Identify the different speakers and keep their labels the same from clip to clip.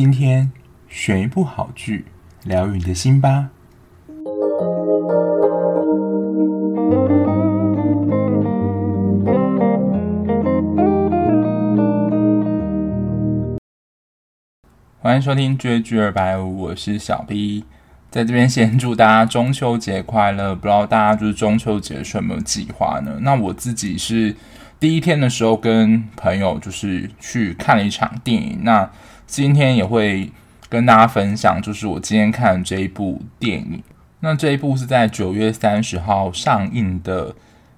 Speaker 1: 今天选一部好剧，疗愈你的心吧。欢迎收听追剧二百五，我是小 B，在这边先祝大家中秋节快乐。不知道大家就是中秋节的时候有没有计划呢？那我自己是第一天的时候跟朋友就是去看了一场电影，那今天也会跟大家分享，就是我今天看的这一部电影。那这一部是在九月三十号上映的《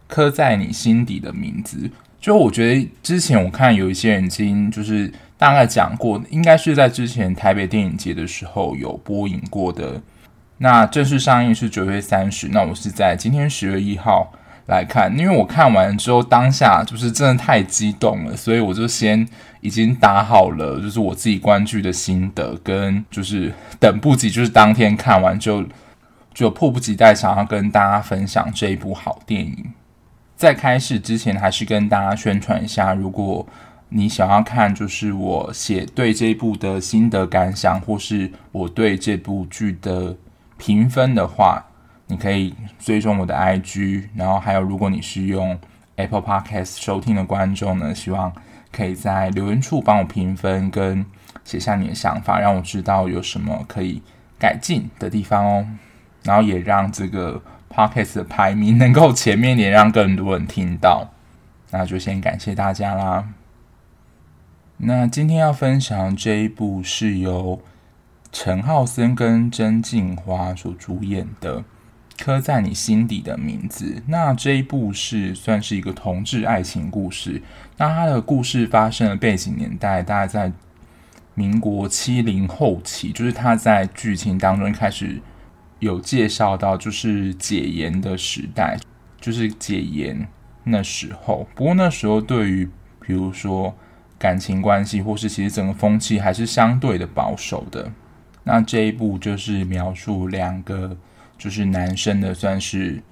Speaker 1: 刻在你心底的名字》。就我觉得之前我看有一些人已经就是。大概讲过，应该是在之前台北电影节的时候有播映过的。那正式上映是九月三十，那我是在今天十月一号来看，因为我看完之后当下就是真的太激动了，所以我就先已经打好了，就是我自己观剧的心得，跟就是等不及，就是当天看完就就迫不及待想要跟大家分享这一部好电影。在开始之前，还是跟大家宣传一下，如果你想要看就是我写对这一部的心得感想，或是我对这部剧的评分的话，你可以追踪我的 IG，然后还有如果你是用 Apple Podcast 收听的观众呢，希望可以在留言处帮我评分跟写下你的想法，让我知道有什么可以改进的地方哦，然后也让这个 Podcast 的排名能够前面点，让更多人听到。那就先感谢大家啦。那今天要分享这一部是由陈浩森跟曾静华所主演的《刻在你心底的名字》。那这一部是算是一个同志爱情故事。那它的故事发生的背景年代大概在民国七零后期，就是他在剧情当中开始有介绍到，就是解严的时代，就是解严那时候。不过那时候对于比如说。感情关系，或是其实整个风气还是相对的保守的。那这一部就是描述两个就是男生的算是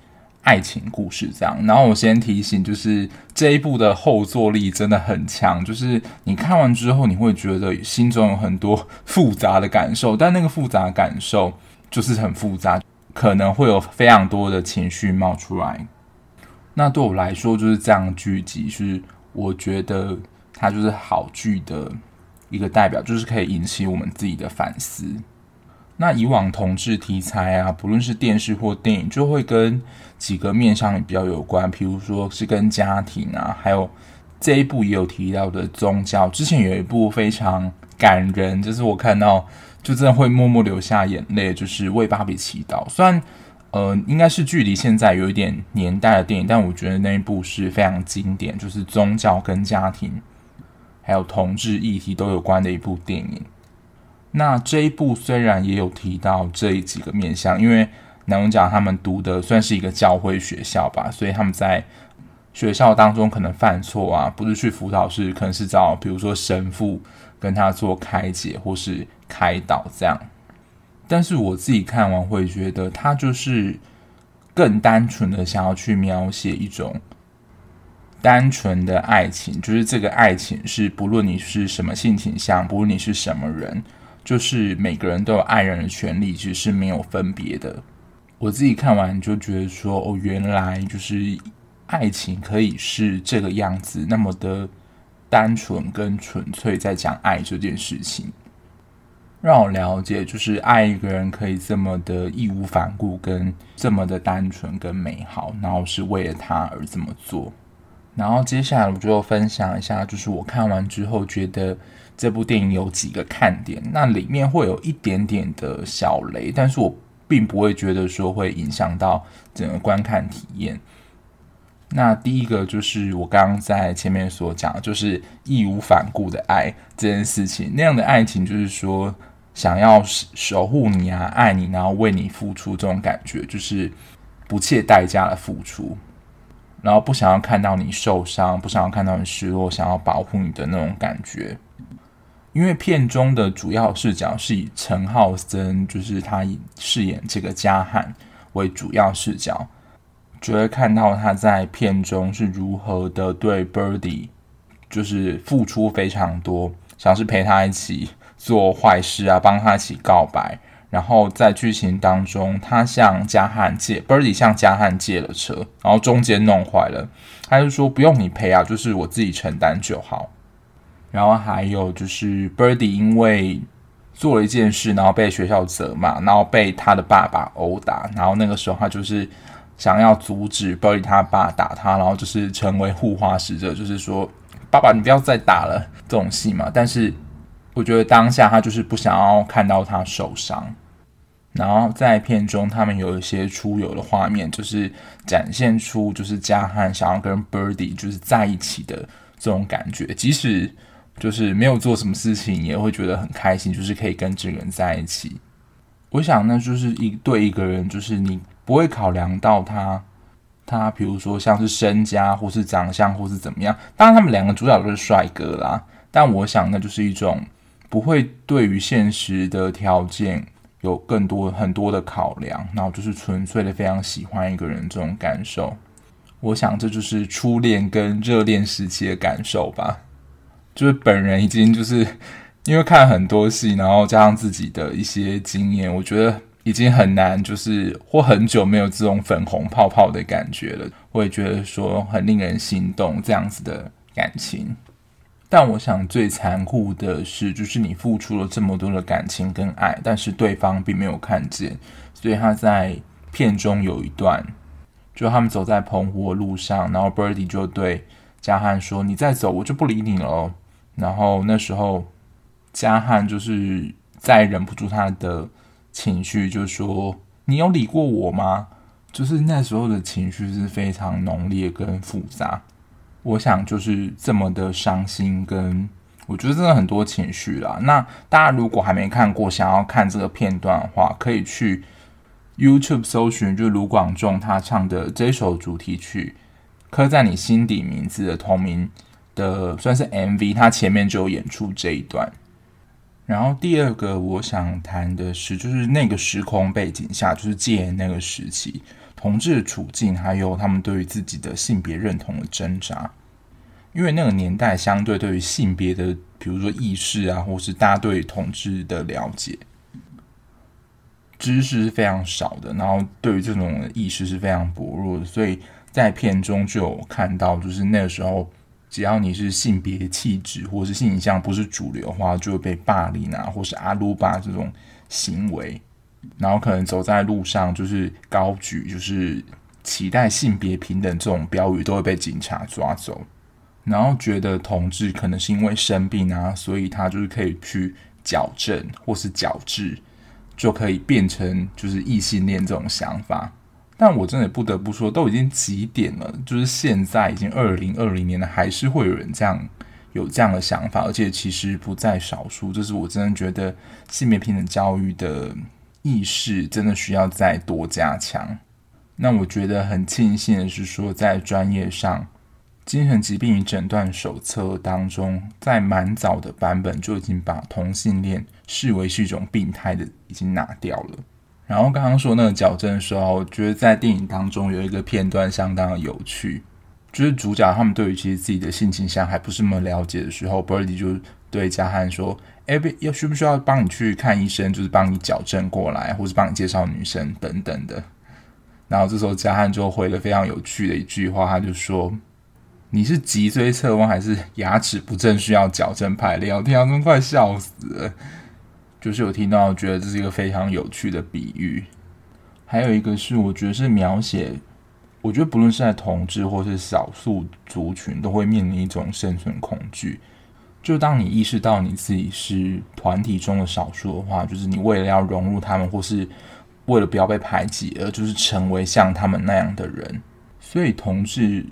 Speaker 1: 爱情故事这样。然后我先提醒，就是这一部的后坐力真的很强，就是你看完之后你会觉得心中有很多复杂的感受，但那个复杂的感受就是很复杂，可能会有非常多的情绪冒出来。那对我来说就是这样的剧集，是我觉得。它就是好剧的一个代表，就是可以引起我们自己的反思。那以往同志题材啊，不论是电视或电影，就会跟几个面向比较有关，比如说是跟家庭啊，还有这一部也有提到的宗教。之前有一部非常感人，就是我看到就真的会默默流下眼泪，就是为芭比祈祷。虽然呃，应该是距离现在有一点年代的电影，但我觉得那一部是非常经典，就是宗教跟家庭。还有同志议题都有关的一部电影。那这一部虽然也有提到这几个面向，因为男主角他们读的算是一个教会学校吧，所以他们在学校当中可能犯错啊，不是去辅导室，可能是找比如说神父跟他做开解或是开导这样。但是我自己看完会觉得，他就是更单纯的想要去描写一种。单纯的爱情，就是这个爱情是不论你是什么性倾向，不论你是什么人，就是每个人都有爱人的权利，其实是没有分别的。我自己看完就觉得说，哦，原来就是爱情可以是这个样子，那么的单纯跟纯粹，在讲爱这件事情，让我了解，就是爱一个人可以这么的义无反顾，跟这么的单纯跟美好，然后是为了他而这么做。然后接下来我就分享一下，就是我看完之后觉得这部电影有几个看点。那里面会有一点点的小雷，但是我并不会觉得说会影响到整个观看体验。那第一个就是我刚刚在前面所讲，就是义无反顾的爱这件事情。那样的爱情就是说想要守护你啊，爱你，然后为你付出这种感觉，就是不切代价的付出。然后不想要看到你受伤，不想要看到你失落，想要保护你的那种感觉。因为片中的主要视角是以陈昊森，就是他以饰演这个嘉汉为主要视角，就会看到他在片中是如何的对 Birdy 就是付出非常多，像是陪他一起做坏事啊，帮他一起告白。然后在剧情当中，他向加汉借，Birdy 向加汉借了车，然后中间弄坏了，他就说不用你赔啊，就是我自己承担就好。然后还有就是 Birdy 因为做了一件事，然后被学校责骂，然后被他的爸爸殴打，然后那个时候他就是想要阻止 Birdy 他爸打他，然后就是成为护花使者，就是说爸爸你不要再打了这种戏嘛，但是。我觉得当下他就是不想要看到他受伤，然后在片中他们有一些出游的画面，就是展现出就是加汉想要跟 Birdy 就是在一起的这种感觉，即使就是没有做什么事情，也会觉得很开心，就是可以跟这个人在一起。我想那就是一对一个人，就是你不会考量到他，他比如说像是身家或是长相或是怎么样，当然他们两个主角都是帅哥啦，但我想那就是一种。不会对于现实的条件有更多很多的考量，然后就是纯粹的非常喜欢一个人这种感受。我想这就是初恋跟热恋时期的感受吧。就是本人已经就是因为看很多戏，然后加上自己的一些经验，我觉得已经很难，就是或很久没有这种粉红泡泡的感觉了。我也觉得说很令人心动这样子的感情。但我想最残酷的是，就是你付出了这么多的感情跟爱，但是对方并没有看见。所以他在片中有一段，就他们走在澎湖的路上，然后 Birdy 就对加汉说：“你再走，我就不理你了。”然后那时候加汉就是再忍不住他的情绪，就说：“你有理过我吗？”就是那时候的情绪是非常浓烈跟复杂。我想就是这么的伤心，跟我觉得真的很多情绪啦。那大家如果还没看过，想要看这个片段的话，可以去 YouTube 搜寻，就卢广仲他唱的这首主题曲《刻在你心底名字》的同名的，算是 MV，他前面就有演出这一段。然后第二个我想谈的是，就是那个时空背景下，就是戒严那个时期。同志的处境，还有他们对于自己的性别认同的挣扎，因为那个年代相对对于性别的，比如说意识啊，或是大家对同志的了解知识是非常少的，然后对于这种意识是非常薄弱的，所以在片中就有看到，就是那个时候，只要你是性别气质或是性向不是主流的话，就会被霸凌啊，或是阿鲁巴这种行为。然后可能走在路上，就是高举，就是期待性别平等这种标语，都会被警察抓走。然后觉得同志可能是因为生病啊，所以他就是可以去矫正或是矫治，就可以变成就是异性恋这种想法。但我真的不得不说，都已经几点了，就是现在已经二零二零年了，还是会有人这样有这样的想法，而且其实不在少数。这是我真的觉得性别平等教育的。意识真的需要再多加强。那我觉得很庆幸的是说，在专业上，《精神疾病诊断手册》当中，在蛮早的版本就已经把同性恋视为是一种病态的，已经拿掉了。然后刚刚说那个矫正的时候，我觉得在电影当中有一个片段相当有趣，就是主角他们对于其实自己的性倾向还不是那么了解的时候，Birdy 就对加汉说。哎，要需不需要帮你去看医生？就是帮你矫正过来，或是帮你介绍女生等等的。然后这时候加汉就回了非常有趣的一句话，他就说：“你是脊椎侧弯还是牙齿不正需要矫正排列？”我听到真快笑死了。就是有听到，觉得这是一个非常有趣的比喻。还有一个是，我觉得是描写，我觉得不论是在同志或是少数族群，都会面临一种生存恐惧。就当你意识到你自己是团体中的少数的话，就是你为了要融入他们，或是为了不要被排挤，而就是成为像他们那样的人。所以同志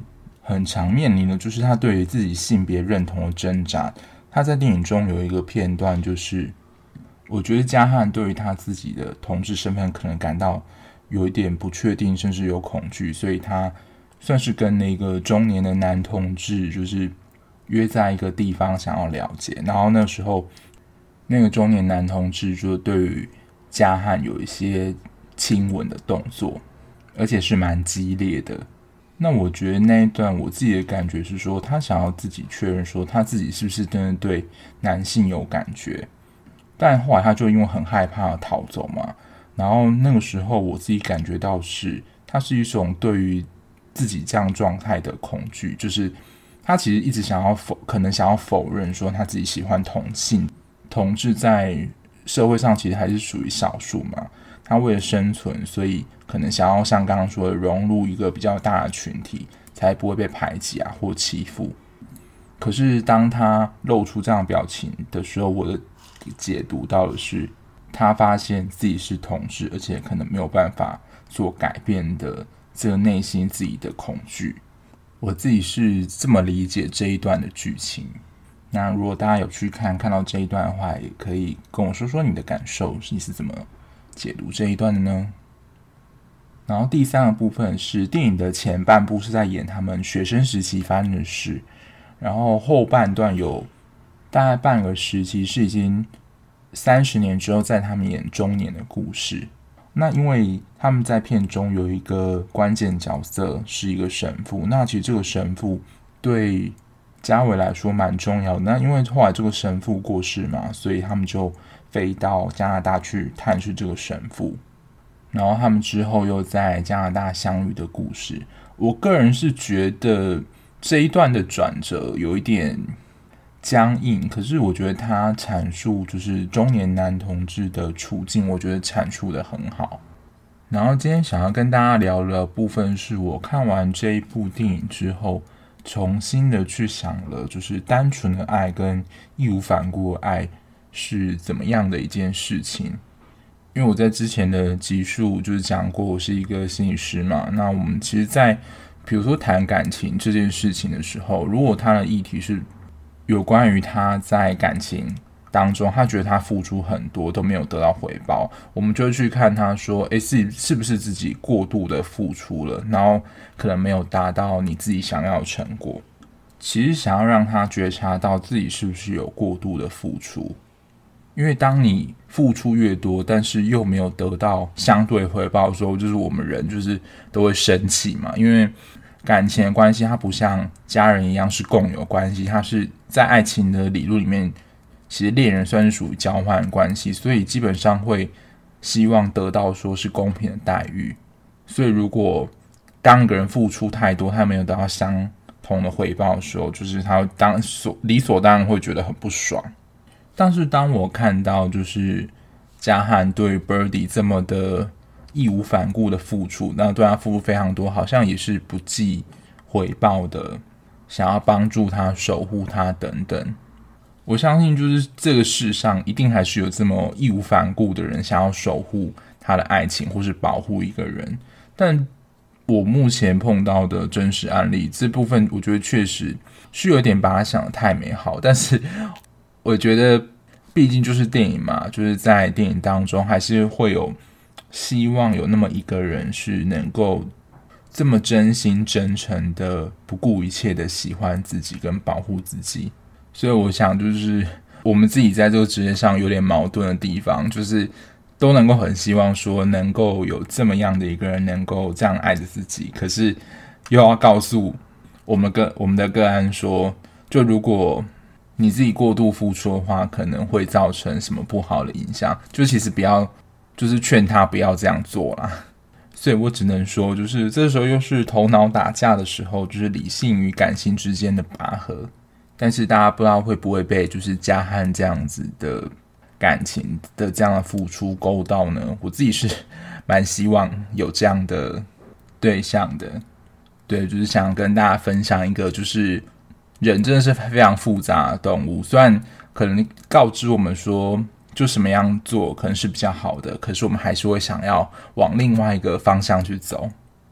Speaker 1: 很常面临的就是他对于自己性别认同的挣扎。他在电影中有一个片段，就是我觉得加汉对于他自己的同志身份可能感到有一点不确定，甚至有恐惧，所以他算是跟那个中年的男同志就是。约在一个地方想要了解，然后那时候那个中年男同志就对于加汉有一些亲吻的动作，而且是蛮激烈的。那我觉得那一段我自己的感觉是说，他想要自己确认说他自己是不是真的对男性有感觉，但后来他就因为很害怕逃走嘛。然后那个时候我自己感觉到是，他是一种对于自己这样状态的恐惧，就是他其实一直想要否，可能想要否认说他自己喜欢同性同志，在社会上其实还是属于少数嘛。他为了生存，所以可能想要像刚刚说的融入一个比较大的群体，才不会被排挤啊或欺负。可是当他露出这样表情的时候，我的解读到的是，他发现自己是同志，而且可能没有办法做改变的这个内心自己的恐惧。我自己是这么理解这一段的剧情。那如果大家有去看看到这一段的话，也可以跟我说说你的感受，你是怎么解读这一段的呢？然后第三个部分是电影的前半部是在演他们学生时期发生的事。然后后半段有大概半个时期是已经三十年之后，在他们演中年的故事。那因为他们在片中有一个关键角色是一个神父，那其实这个神父对家伟来说蛮重要的。那因为后来这个神父过世嘛，所以他们就飞到加拿大去探视这个神父。然后他们之后又在加拿大相遇的故事。我个人是觉得。这一段的转折有一点僵硬，可是我觉得他阐述就是中年男同志的处境，我觉得阐述得很好。然后今天想要跟大家聊的部分，是我看完这一部电影之后，重新的去想了，就是单纯的爱跟义无反顾爱是怎么样的一件事情。因为我在之前的集数就是讲过，我是一个心理师嘛，那我们其实，在比如说谈感情这件事情的时候，如果他的议题是有关于他在感情当中，他觉得他付出很多都没有得到回报，我们就去看他说，诶，自己是不是自己过度的付出了，然后可能没有达到你自己想要的成果。其实想要让他觉察到自己是不是有过度的付出，因为当你付出越多，但是又没有得到相对回报的时候，就是我们人就是都会生气嘛，因为。感情的关系，它不像家人一样是共有关系，它是在爱情的理论里面，其实恋人算是属于交换关系，所以基本上会希望得到说是公平的待遇。所以如果当一个人付出太多，他没有得到相同的回报的时候，就是他当所理所当然会觉得很不爽。但是当我看到就是嘉汉对 Birdy 这么的。义无反顾的付出，那对他付出非常多，好像也是不计回报的，想要帮助他、守护他等等。我相信，就是这个世上一定还是有这么义无反顾的人，想要守护他的爱情或是保护一个人。但我目前碰到的真实案例，这部分我觉得确实是有点把他想得太美好。但是我觉得，毕竟就是电影嘛，就是在电影当中还是会有。希望有那么一个人是能够这么真心真诚的不顾一切的喜欢自己跟保护自己，所以我想就是我们自己在这个职业上有点矛盾的地方，就是都能够很希望说能够有这么样的一个人能够这样爱着自己，可是又要告诉我们个我们的个案说，就如果你自己过度付出的话，可能会造成什么不好的影响，就其实不要。就是劝他不要这样做啦，所以我只能说，就是这时候又是头脑打架的时候，就是理性与感性之间的拔河。但是大家不知道会不会被就是嘉汉这样子的感情的这样的付出勾到呢？我自己是蛮希望有这样的对象的，对，就是想跟大家分享一个，就是人真的是非常复杂的动物，虽然可能告知我们说。就什么样做可能是比较好的，可是我们还是会想要往另外一个方向去走。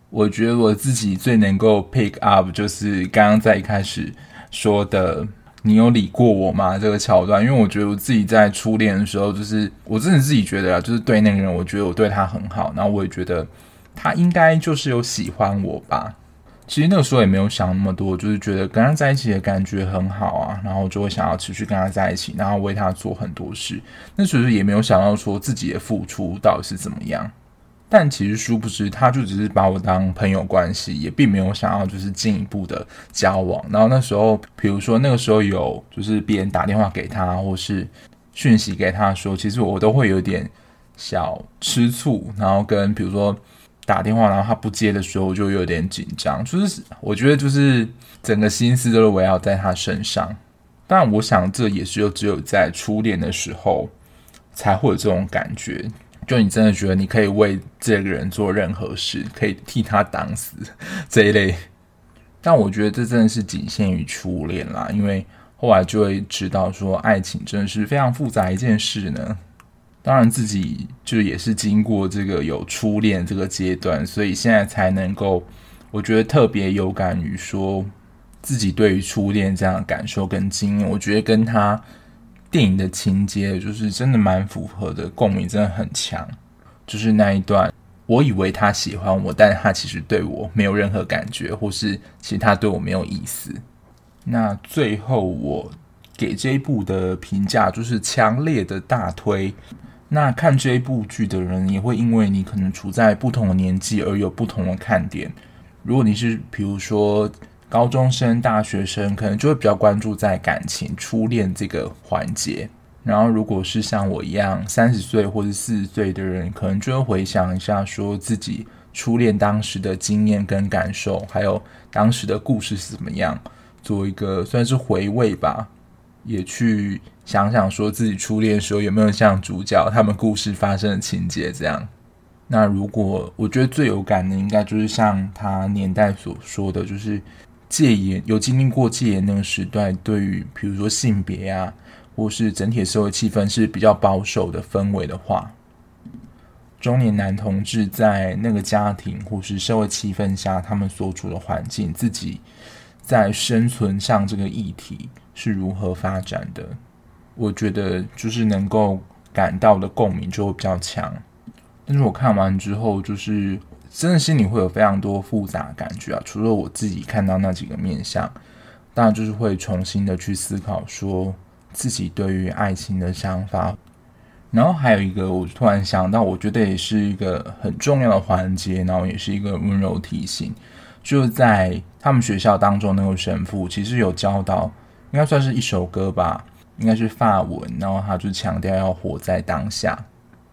Speaker 1: 我觉得我自己最能够 pick up 就是刚刚在一开始说的“你有理过我吗”这个桥段，因为我觉得我自己在初恋的时候，就是我真的自己觉得啊，就是对那个人，我觉得我对他很好，然后我也觉得他应该就是有喜欢我吧。其实那个时候也没有想那么多，就是觉得跟他在一起的感觉很好啊，然后就会想要持续跟他在一起，然后为他做很多事。那时候也没有想到说自己的付出到底是怎么样。但其实殊不知，他就只是把我当朋友关系，也并没有想要就是进一步的交往。然后那时候，比如说那个时候有就是别人打电话给他，或是讯息给他说，其实我都会有点小吃醋，然后跟比如说打电话，然后他不接的时候，我就有点紧张。就是我觉得就是整个心思都是围绕在他身上。但我想这也是只有在初恋的时候才会有这种感觉，就你真的觉得你可以为这个人做任何事，可以替他挡死这一类。但我觉得这真的是仅限于初恋啦，因为。后来就会知道，说爱情真的是非常复杂一件事呢。当然，自己就也是经过这个有初恋这个阶段，所以现在才能够，我觉得特别有感于说自己对于初恋这样的感受跟经验，我觉得跟他电影的情节就是真的蛮符合的，共鸣真的很强。就是那一段，我以为他喜欢我，但他其实对我没有任何感觉，或是其实他对我没有意思。那最后我给这一部的评价就是强烈的大推。那看这一部剧的人也会因为你可能处在不同的年纪而有不同的看点。如果你是比如说高中生、大学生，可能就会比较关注在感情、初恋这个环节。然后如果是像我一样三十岁或者四十岁的人，可能就会回想一下说自己初恋当时的经验跟感受，还有当时的故事是怎么样。做一个算是回味吧，也去想想说自己初恋的时候有没有像主角他们故事发生的情节这样。那如果我觉得最有感的，应该就是像他年代所说的，就是戒严有经历过戒严那个时代，对于比如说性别啊，或是整体社会气氛是比较保守的氛围的话，中年男同志在那个家庭或是社会气氛下，他们所处的环境，自己。在生存上，这个议题是如何发展的？我觉得就是能够感到的共鸣就会比较强。但是我看完之后，就是真的心里会有非常多复杂感觉啊。除了我自己看到那几个面相，当然就是会重新的去思考，说自己对于爱情的想法。然后还有一个，我突然想到，我觉得也是一个很重要的环节，然后也是一个温柔提醒。就在他们学校当中，那个神父其实有教导，应该算是一首歌吧，应该是法文。然后他就强调要活在当下，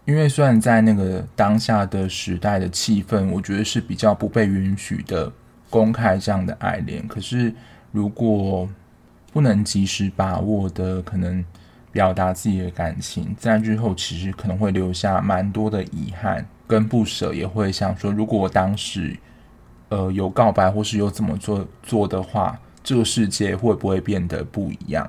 Speaker 1: 因为虽然在那个当下的时代的气氛，我觉得是比较不被允许的公开这样的爱恋。可是如果不能及时把握的，可能表达自己的感情，在日后其实可能会留下蛮多的遗憾跟不舍，也会想说，如果我当时。呃，有告白或是有怎么做做的话，这个世界会不会变得不一样？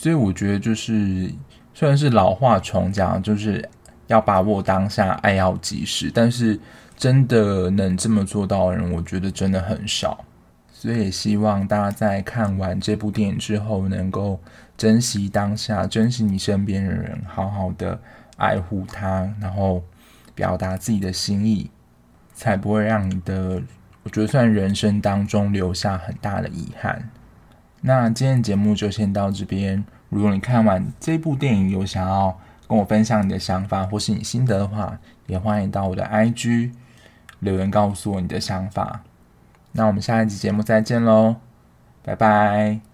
Speaker 1: 所以我觉得，就是虽然是老话重讲，就是要把握当下，爱要及时，但是真的能这么做到的人，我觉得真的很少。所以也希望大家在看完这部电影之后，能够珍惜当下，珍惜你身边的人，好好的爱护他，然后表达自己的心意，才不会让你的。我觉得算人生当中留下很大的遗憾。那今天节目就先到这边。如果你看完这部电影有想要跟我分享你的想法或是你心得的话，也欢迎到我的 IG 留言告诉我你的想法。那我们下一集节目再见喽，拜拜。